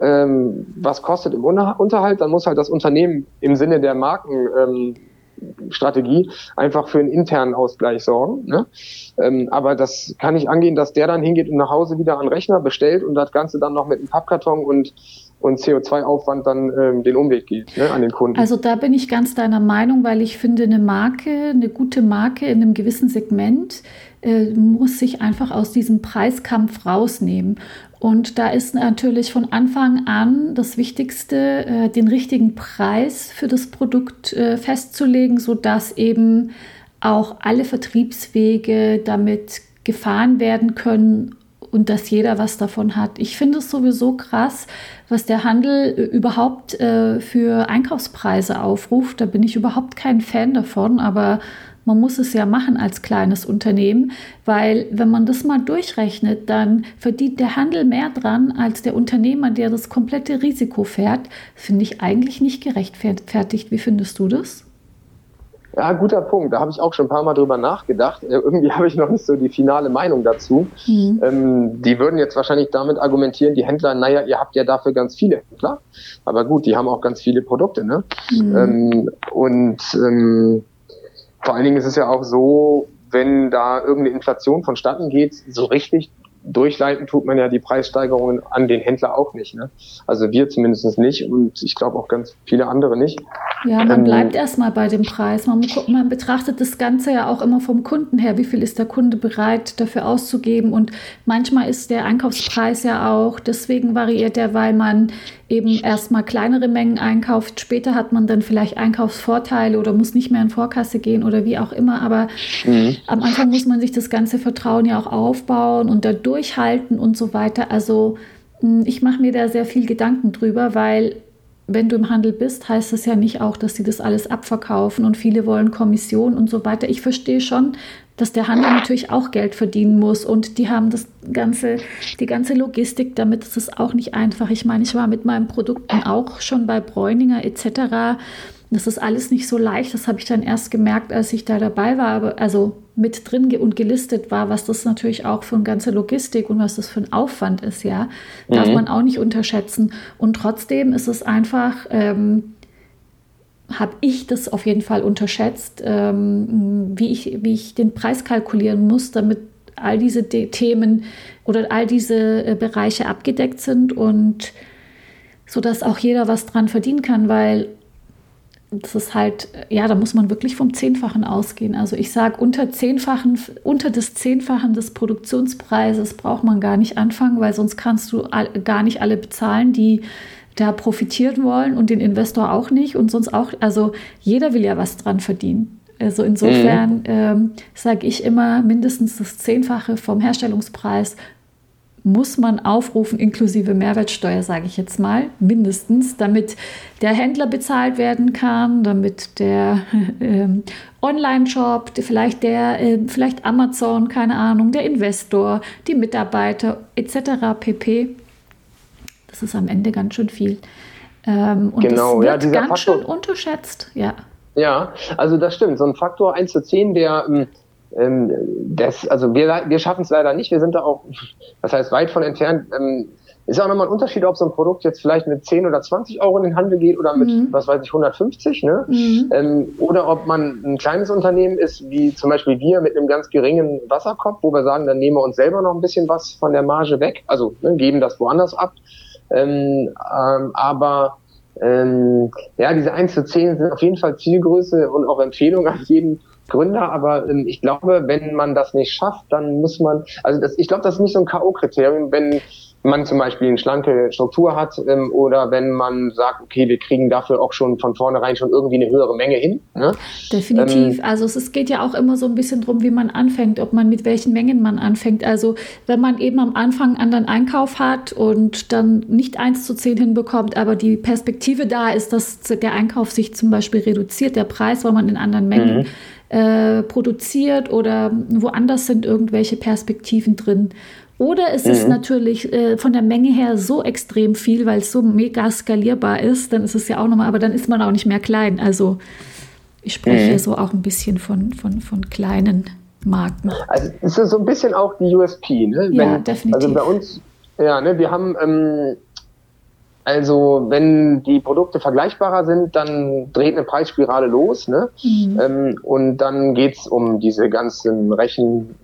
ähm, was kostet im Unterhalt, dann muss halt das Unternehmen im Sinne der Markenstrategie einfach für einen internen Ausgleich sorgen. Ne? Ähm, aber das kann nicht angehen, dass der dann hingeht und nach Hause wieder an Rechner bestellt und das Ganze dann noch mit einem Pappkarton und und CO2-Aufwand dann ähm, den Umweg geht ne, an den Kunden. Also da bin ich ganz deiner Meinung, weil ich finde, eine Marke, eine gute Marke in einem gewissen Segment äh, muss sich einfach aus diesem Preiskampf rausnehmen. Und da ist natürlich von Anfang an das Wichtigste, äh, den richtigen Preis für das Produkt äh, festzulegen, sodass eben auch alle Vertriebswege damit gefahren werden können und dass jeder was davon hat. Ich finde es sowieso krass, was der Handel äh, überhaupt äh, für Einkaufspreise aufruft. Da bin ich überhaupt kein Fan davon, aber man muss es ja machen als kleines Unternehmen, weil wenn man das mal durchrechnet, dann verdient der Handel mehr dran als der Unternehmer, der das komplette Risiko fährt. Finde ich eigentlich nicht gerechtfertigt. Wie findest du das? Ja, guter Punkt. Da habe ich auch schon ein paar Mal drüber nachgedacht. Äh, irgendwie habe ich noch nicht so die finale Meinung dazu. Mhm. Ähm, die würden jetzt wahrscheinlich damit argumentieren, die Händler, naja, ihr habt ja dafür ganz viele Händler. Aber gut, die haben auch ganz viele Produkte. Ne? Mhm. Ähm, und ähm, vor allen Dingen ist es ja auch so, wenn da irgendeine Inflation vonstatten geht, so richtig durchleiten tut man ja die Preissteigerungen an den Händler auch nicht. Ne? Also wir zumindest nicht und ich glaube auch ganz viele andere nicht. Ja, man ähm, bleibt erstmal bei dem Preis. Man, man, betrachtet das Ganze ja auch immer vom Kunden her. Wie viel ist der Kunde bereit dafür auszugeben? Und manchmal ist der Einkaufspreis ja auch deswegen variiert er, weil man eben erstmal kleinere Mengen einkauft. Später hat man dann vielleicht Einkaufsvorteile oder muss nicht mehr in Vorkasse gehen oder wie auch immer. Aber mhm. am Anfang muss man sich das ganze Vertrauen ja auch aufbauen und da durchhalten und so weiter. Also hm, ich mache mir da sehr viel Gedanken drüber, weil wenn du im Handel bist, heißt das ja nicht auch, dass sie das alles abverkaufen und viele wollen Kommission und so weiter. Ich verstehe schon, dass der Handel natürlich auch Geld verdienen muss und die haben das ganze, die ganze Logistik, damit ist es auch nicht einfach. Ich meine, ich war mit meinen Produkten auch schon bei Bräuninger etc. Das ist alles nicht so leicht. Das habe ich dann erst gemerkt, als ich da dabei war, also mit drin und gelistet war, was das natürlich auch für eine ganze Logistik und was das für ein Aufwand ist, ja, darf mhm. man auch nicht unterschätzen. Und trotzdem ist es einfach, ähm, habe ich das auf jeden Fall unterschätzt, ähm, wie, ich, wie ich den Preis kalkulieren muss, damit all diese De Themen oder all diese äh, Bereiche abgedeckt sind und so dass auch jeder was dran verdienen kann, weil das ist halt, ja, da muss man wirklich vom Zehnfachen ausgehen. Also ich sage, unter Zehnfachen, unter des Zehnfachen des Produktionspreises braucht man gar nicht anfangen, weil sonst kannst du all, gar nicht alle bezahlen, die da profitieren wollen und den Investor auch nicht und sonst auch, also jeder will ja was dran verdienen. Also insofern mhm. ähm, sage ich immer, mindestens das Zehnfache vom Herstellungspreis muss man aufrufen, inklusive Mehrwertsteuer, sage ich jetzt mal, mindestens, damit der Händler bezahlt werden kann, damit der äh, Online-Shop, vielleicht der, äh, vielleicht Amazon, keine Ahnung, der Investor, die Mitarbeiter etc. pp. Das ist am Ende ganz schön viel. Ähm, und genau, das wird ja, ganz Faktor, schön unterschätzt, ja. Ja, also das stimmt. So ein Faktor 1 zu 10, der ähm, das, also wir, wir schaffen es leider nicht. Wir sind da auch, das heißt, weit von entfernt, ähm, ist auch nochmal ein Unterschied, ob so ein Produkt jetzt vielleicht mit 10 oder 20 Euro in den Handel geht oder mit, mhm. was weiß ich, 150, ne? Mhm. Ähm, oder ob man ein kleines Unternehmen ist, wie zum Beispiel wir mit einem ganz geringen Wasserkopf, wo wir sagen, dann nehmen wir uns selber noch ein bisschen was von der Marge weg, also ne, geben das woanders ab. Ähm, ähm, aber ähm, ja, diese 1 zu 10 sind auf jeden Fall Zielgröße und auch Empfehlung an jeden Gründer, aber ähm, ich glaube, wenn man das nicht schafft, dann muss man, also das, ich glaube, das ist nicht so ein K.O.-Kriterium, wenn man zum Beispiel eine schlanke Struktur hat ähm, oder wenn man sagt, okay, wir kriegen dafür auch schon von vornherein schon irgendwie eine höhere Menge hin. Ne? Definitiv. Ähm, also es, es, geht ja auch immer so ein bisschen drum, wie man anfängt, ob man mit welchen Mengen man anfängt. Also wenn man eben am Anfang einen anderen Einkauf hat und dann nicht eins zu zehn hinbekommt, aber die Perspektive da ist, dass der Einkauf sich zum Beispiel reduziert, der Preis, weil man in anderen Mengen mhm. äh, produziert oder woanders sind irgendwelche Perspektiven drin. Oder es mhm. ist natürlich äh, von der Menge her so extrem viel, weil es so mega skalierbar ist, dann ist es ja auch nochmal, aber dann ist man auch nicht mehr klein. Also ich spreche mhm. so auch ein bisschen von, von, von kleinen Marken. Also es ist so ein bisschen auch die USP, ne? Wenn, ja, definitiv. Also bei uns, ja, ne, wir haben, ähm, also wenn die Produkte vergleichbarer sind, dann dreht eine Preisspirale los, ne? Mhm. Ähm, und dann geht's um diese ganzen Rechen,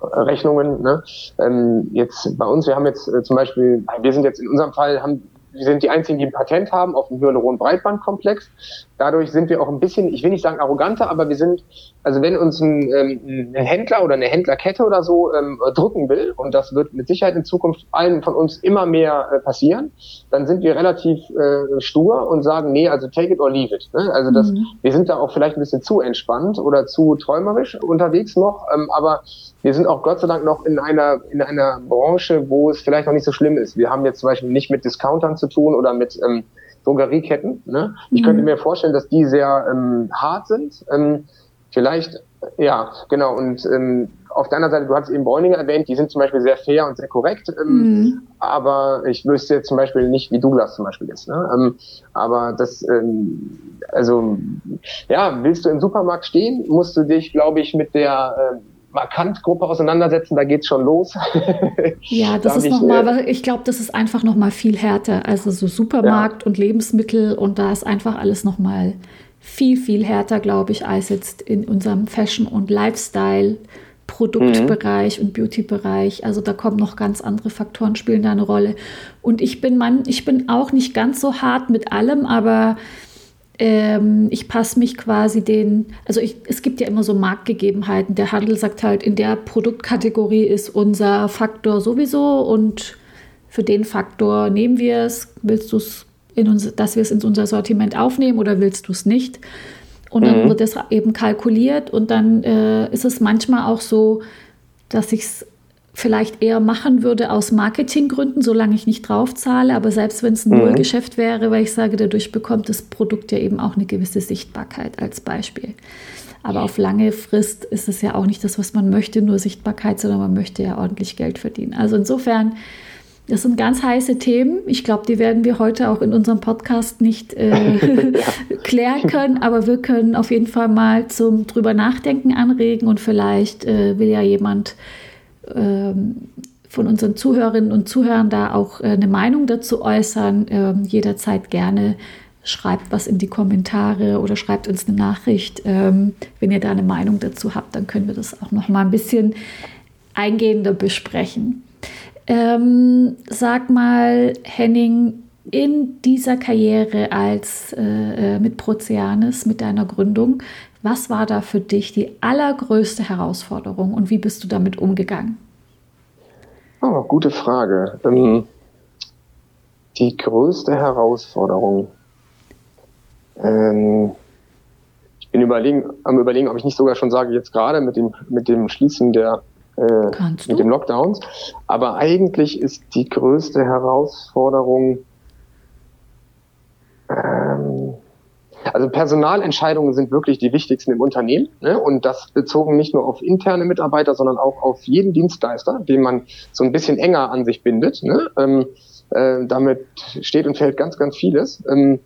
Rechnungen. Ne? Ähm, jetzt bei uns, wir haben jetzt äh, zum Beispiel, wir sind jetzt in unserem Fall, haben wir sind die einzigen, die ein Patent haben auf dem Hyaluron-Breitbandkomplex. Dadurch sind wir auch ein bisschen, ich will nicht sagen arroganter, aber wir sind, also wenn uns ein, ähm, ein Händler oder eine Händlerkette oder so ähm, drücken will, und das wird mit Sicherheit in Zukunft allen von uns immer mehr äh, passieren, dann sind wir relativ äh, stur und sagen, nee, also take it or leave it. Ne? Also das, mhm. wir sind da auch vielleicht ein bisschen zu entspannt oder zu träumerisch unterwegs noch, ähm, aber wir sind auch Gott sei Dank noch in einer, in einer Branche, wo es vielleicht noch nicht so schlimm ist. Wir haben jetzt zum Beispiel nicht mit Discountern zu tun oder mit ähm, Drogerieketten. Ne? Ich mhm. könnte mir vorstellen, dass die sehr ähm, hart sind. Ähm, vielleicht, ja, genau. Und ähm, auf deiner Seite, du hast eben Bräuninger erwähnt, die sind zum Beispiel sehr fair und sehr korrekt. Ähm, mhm. Aber ich wüsste jetzt zum Beispiel nicht, wie Douglas zum Beispiel ist. Ne? Ähm, aber das, ähm, also, ja, willst du im Supermarkt stehen, musst du dich, glaube ich, mit der äh, Markant-Gruppe auseinandersetzen, da geht's schon los. ja, das da ist nochmal, äh, ich glaube, das ist einfach nochmal viel härter. Also so Supermarkt ja. und Lebensmittel und da ist einfach alles nochmal viel, viel härter, glaube ich, als jetzt in unserem Fashion- und Lifestyle. Produktbereich mhm. und Beauty-Bereich. Also da kommen noch ganz andere Faktoren, spielen da eine Rolle. Und ich bin Mann, ich bin auch nicht ganz so hart mit allem, aber ähm, ich passe mich quasi den, also ich, es gibt ja immer so Marktgegebenheiten. Der Handel sagt halt, in der Produktkategorie ist unser Faktor sowieso und für den Faktor nehmen wir es. Willst du es, dass wir es in unser Sortiment aufnehmen oder willst du es nicht? Und dann mhm. wird das eben kalkuliert und dann äh, ist es manchmal auch so, dass ich es vielleicht eher machen würde aus Marketinggründen, solange ich nicht draufzahle. Aber selbst wenn es ein mhm. Nullgeschäft wäre, weil ich sage, dadurch bekommt das Produkt ja eben auch eine gewisse Sichtbarkeit als Beispiel. Aber auf lange Frist ist es ja auch nicht das, was man möchte, nur Sichtbarkeit, sondern man möchte ja ordentlich Geld verdienen. Also insofern, das sind ganz heiße Themen. Ich glaube, die werden wir heute auch in unserem Podcast nicht äh, klären können, aber wir können auf jeden Fall mal zum drüber nachdenken anregen und vielleicht äh, will ja jemand von unseren Zuhörerinnen und Zuhörern da auch äh, eine Meinung dazu äußern. Ähm, jederzeit gerne schreibt was in die Kommentare oder schreibt uns eine Nachricht. Ähm, wenn ihr da eine Meinung dazu habt, dann können wir das auch noch mal ein bisschen eingehender besprechen. Ähm, sag mal, Henning, in dieser Karriere als äh, äh mit Proceanis, mit deiner Gründung, was war da für dich die allergrößte Herausforderung und wie bist du damit umgegangen? Oh, gute Frage. Ähm, die größte Herausforderung. Ähm, ich bin überlegen, am überlegen, ob ich nicht sogar schon sage, jetzt gerade mit dem, mit dem Schließen der, äh, mit dem Lockdowns. Aber eigentlich ist die größte Herausforderung, also Personalentscheidungen sind wirklich die wichtigsten im Unternehmen ne? und das bezogen nicht nur auf interne Mitarbeiter, sondern auch auf jeden Dienstleister, den man so ein bisschen enger an sich bindet. Ne? Ähm, äh, damit steht und fällt ganz, ganz vieles. Ähm,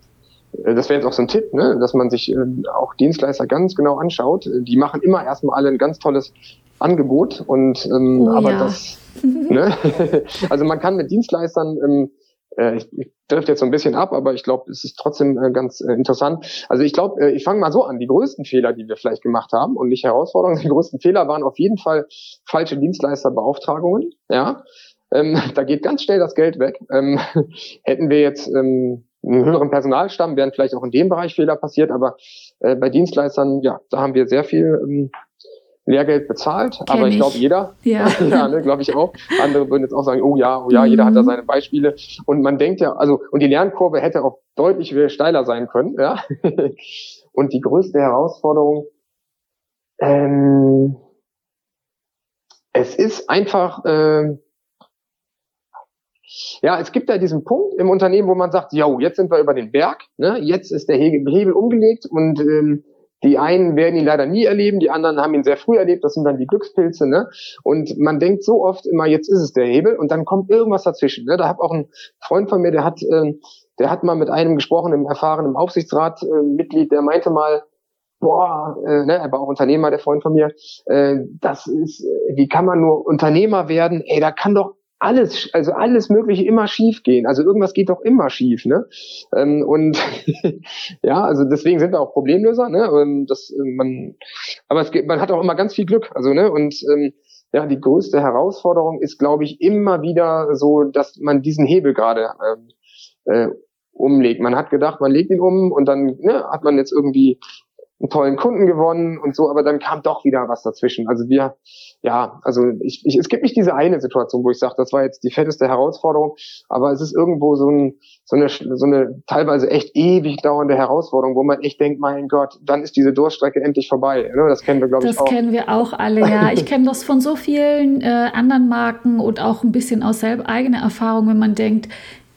äh, das wäre jetzt auch so ein Tipp, ne? dass man sich äh, auch Dienstleister ganz genau anschaut. Die machen immer erstmal alle ein ganz tolles Angebot. Und ähm, oh, aber ja. das, ne? also man kann mit Dienstleistern ähm, äh, ich, ich trifft jetzt so ein bisschen ab, aber ich glaube, es ist trotzdem äh, ganz äh, interessant. Also ich glaube, äh, ich fange mal so an. Die größten Fehler, die wir vielleicht gemacht haben und nicht Herausforderungen, die größten Fehler waren auf jeden Fall falsche Dienstleisterbeauftragungen. Ja, ähm, da geht ganz schnell das Geld weg. Ähm, hätten wir jetzt ähm, einen höheren Personalstamm, wären vielleicht auch in dem Bereich Fehler passiert, aber äh, bei Dienstleistern, ja, da haben wir sehr viel ähm, Lehrgeld bezahlt, Kenn aber ich, ich glaube jeder, ja, ja ne, glaube ich auch. Andere würden jetzt auch sagen, oh ja, oh ja, mhm. jeder hat da mhm. seine Beispiele. Und man denkt ja, also und die Lernkurve hätte auch deutlich steiler sein können, ja. und die größte Herausforderung, ähm, es ist einfach, äh, ja, es gibt ja diesen Punkt im Unternehmen, wo man sagt, jo, jetzt sind wir über den Berg, ne? jetzt ist der Hebel umgelegt und ähm, die einen werden ihn leider nie erleben, die anderen haben ihn sehr früh erlebt, das sind dann die Glückspilze, ne? Und man denkt so oft immer, jetzt ist es der Hebel und dann kommt irgendwas dazwischen. Ne? Da hat auch ein Freund von mir, der hat, äh, der hat mal mit einem gesprochen, einem erfahrenen Aufsichtsratmitglied, äh, der meinte mal, boah, äh, ne, er war auch Unternehmer, der Freund von mir, äh, das ist, wie kann man nur Unternehmer werden? Ey, da kann doch alles, also alles Mögliche immer schief gehen. Also irgendwas geht doch immer schief, ne? Ähm, und ja, also deswegen sind wir auch Problemlöser, ne? Und das, äh, man, aber es geht, man hat auch immer ganz viel Glück, also ne? Und ähm, ja, die größte Herausforderung ist, glaube ich, immer wieder so, dass man diesen Hebel gerade ähm, äh, umlegt. Man hat gedacht, man legt ihn um und dann ne, hat man jetzt irgendwie einen tollen Kunden gewonnen und so, aber dann kam doch wieder was dazwischen. Also wir, ja, also ich, ich, es gibt nicht diese eine Situation, wo ich sage, das war jetzt die fetteste Herausforderung, aber es ist irgendwo so, ein, so, eine, so eine teilweise echt ewig dauernde Herausforderung, wo man echt denkt, mein Gott, dann ist diese Durststrecke endlich vorbei. Ne? Das kennen wir, glaube ich, auch. Das kennen wir auch alle, ja. Ich kenne das von so vielen äh, anderen Marken und auch ein bisschen aus selber eigener Erfahrung, wenn man denkt,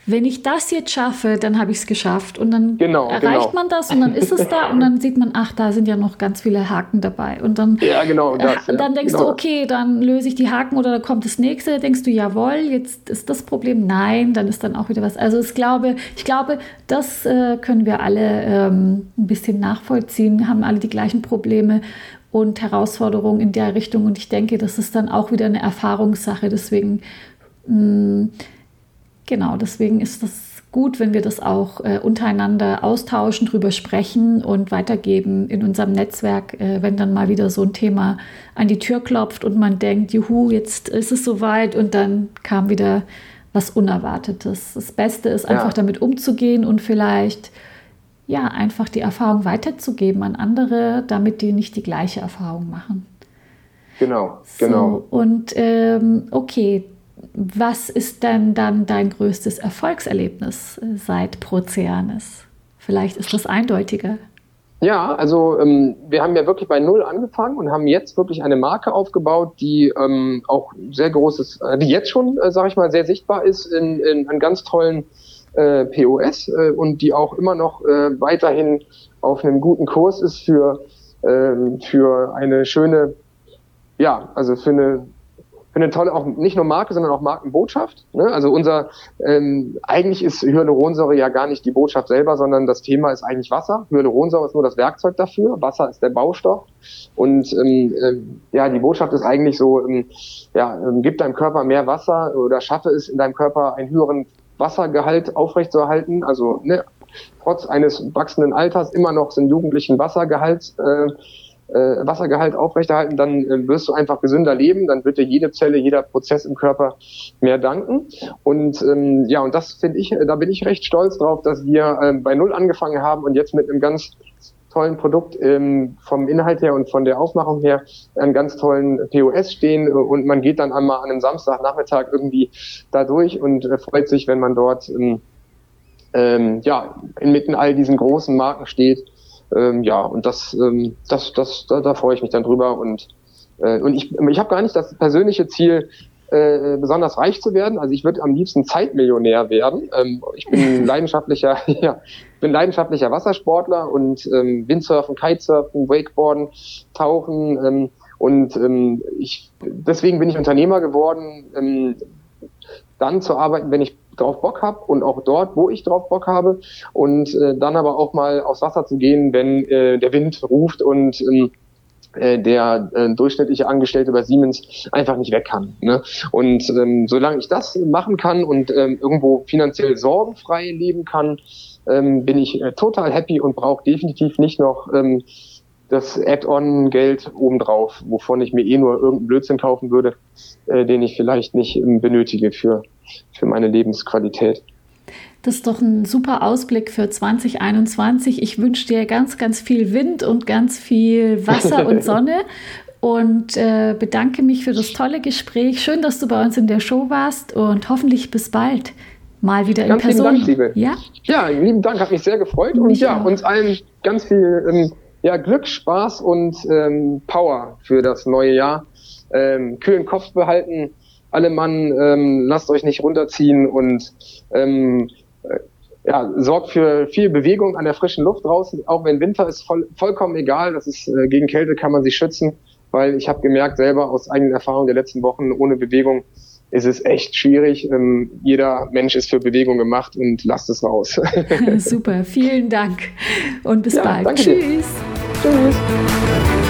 wenn ich das jetzt schaffe, dann habe ich es geschafft. Und dann genau, erreicht genau. man das und dann ist es da und dann sieht man, ach, da sind ja noch ganz viele Haken dabei. Und dann, ja, genau, das, äh, dann denkst genau. du, okay, dann löse ich die Haken oder dann kommt das nächste. Da denkst du, jawohl, jetzt ist das Problem. Nein, dann ist dann auch wieder was. Also ich glaube, ich glaube, das äh, können wir alle ähm, ein bisschen nachvollziehen, haben alle die gleichen Probleme und Herausforderungen in der Richtung. Und ich denke, das ist dann auch wieder eine Erfahrungssache. Deswegen mh, mm, Genau, deswegen ist das gut, wenn wir das auch äh, untereinander austauschen, drüber sprechen und weitergeben in unserem Netzwerk, äh, wenn dann mal wieder so ein Thema an die Tür klopft und man denkt, juhu, jetzt ist es soweit und dann kam wieder was Unerwartetes. Das Beste ist einfach ja. damit umzugehen und vielleicht ja einfach die Erfahrung weiterzugeben an andere, damit die nicht die gleiche Erfahrung machen. Genau, genau. So, und ähm, okay, was ist denn dann dein größtes Erfolgserlebnis äh, seit Proceanis? Vielleicht ist das eindeutiger. Ja, also ähm, wir haben ja wirklich bei Null angefangen und haben jetzt wirklich eine Marke aufgebaut, die ähm, auch sehr großes, äh, die jetzt schon, äh, sage ich mal, sehr sichtbar ist in, in, in ganz tollen äh, POS äh, und die auch immer noch äh, weiterhin auf einem guten Kurs ist für, äh, für eine schöne, ja, also für eine eine tolle, auch nicht nur Marke, sondern auch Markenbotschaft. Ne? Also unser, ähm, eigentlich ist Hyaluronsäure ja gar nicht die Botschaft selber, sondern das Thema ist eigentlich Wasser. Hyaluronsäure ist nur das Werkzeug dafür. Wasser ist der Baustoff. Und ähm, äh, ja, die Botschaft ist eigentlich so, ähm, ja, ähm, gib deinem Körper mehr Wasser oder schaffe es in deinem Körper einen höheren Wassergehalt aufrechtzuerhalten. Also ne, trotz eines wachsenden Alters immer noch sind Jugendlichen Wassergehalt äh, äh, Wassergehalt aufrechterhalten, dann äh, wirst du einfach gesünder leben, dann wird dir jede Zelle, jeder Prozess im Körper mehr danken. Und ähm, ja, und das finde ich, da bin ich recht stolz drauf, dass wir äh, bei Null angefangen haben und jetzt mit einem ganz tollen Produkt ähm, vom Inhalt her und von der Aufmachung her einen ganz tollen POS stehen. Und man geht dann einmal an einem Samstagnachmittag irgendwie da durch und äh, freut sich, wenn man dort ähm, ähm, ja inmitten all diesen großen Marken steht ähm, ja, und das, ähm, das, das, da, da freue ich mich dann drüber. Und, äh, und ich, ich habe gar nicht das persönliche Ziel, äh, besonders reich zu werden. Also ich würde am liebsten Zeitmillionär werden. Ähm, ich bin leidenschaftlicher, ja, bin leidenschaftlicher Wassersportler und ähm, Windsurfen, Kitesurfen, Wakeboarden, Tauchen. Ähm, und ähm, ich, deswegen bin ich Unternehmer geworden, ähm, dann zu arbeiten, wenn ich drauf Bock habe und auch dort, wo ich drauf Bock habe und äh, dann aber auch mal aufs Wasser zu gehen, wenn äh, der Wind ruft und ähm, äh, der äh, durchschnittliche Angestellte bei Siemens einfach nicht weg kann. Ne? Und ähm, solange ich das machen kann und ähm, irgendwo finanziell sorgenfrei leben kann, ähm, bin ich äh, total happy und brauche definitiv nicht noch ähm, das Add-on-Geld obendrauf, wovon ich mir eh nur irgendeinen Blödsinn kaufen würde, äh, den ich vielleicht nicht ähm, benötige für, für meine Lebensqualität. Das ist doch ein super Ausblick für 2021. Ich wünsche dir ganz, ganz viel Wind und ganz viel Wasser und Sonne und äh, bedanke mich für das tolle Gespräch. Schön, dass du bei uns in der Show warst und hoffentlich bis bald mal wieder ganz in Person. Lieben Dank, liebe. Ja? ja, lieben Dank, hat mich sehr gefreut mich und ja, auch. uns allen ganz viel ähm, ja, Glück, Spaß und ähm, Power für das neue Jahr. Ähm, kühlen Kopf behalten, alle Mann, ähm, lasst euch nicht runterziehen und ähm, äh, ja, sorgt für viel Bewegung an der frischen Luft draußen, auch wenn Winter ist, voll, vollkommen egal. Das ist äh, gegen Kälte kann man sich schützen, weil ich habe gemerkt selber aus eigenen Erfahrungen der letzten Wochen ohne Bewegung ist es echt schwierig. Ähm, jeder Mensch ist für Bewegung gemacht und lasst es raus. Super, vielen Dank und bis ja, bald. Tschüss. Dir. Tschüss.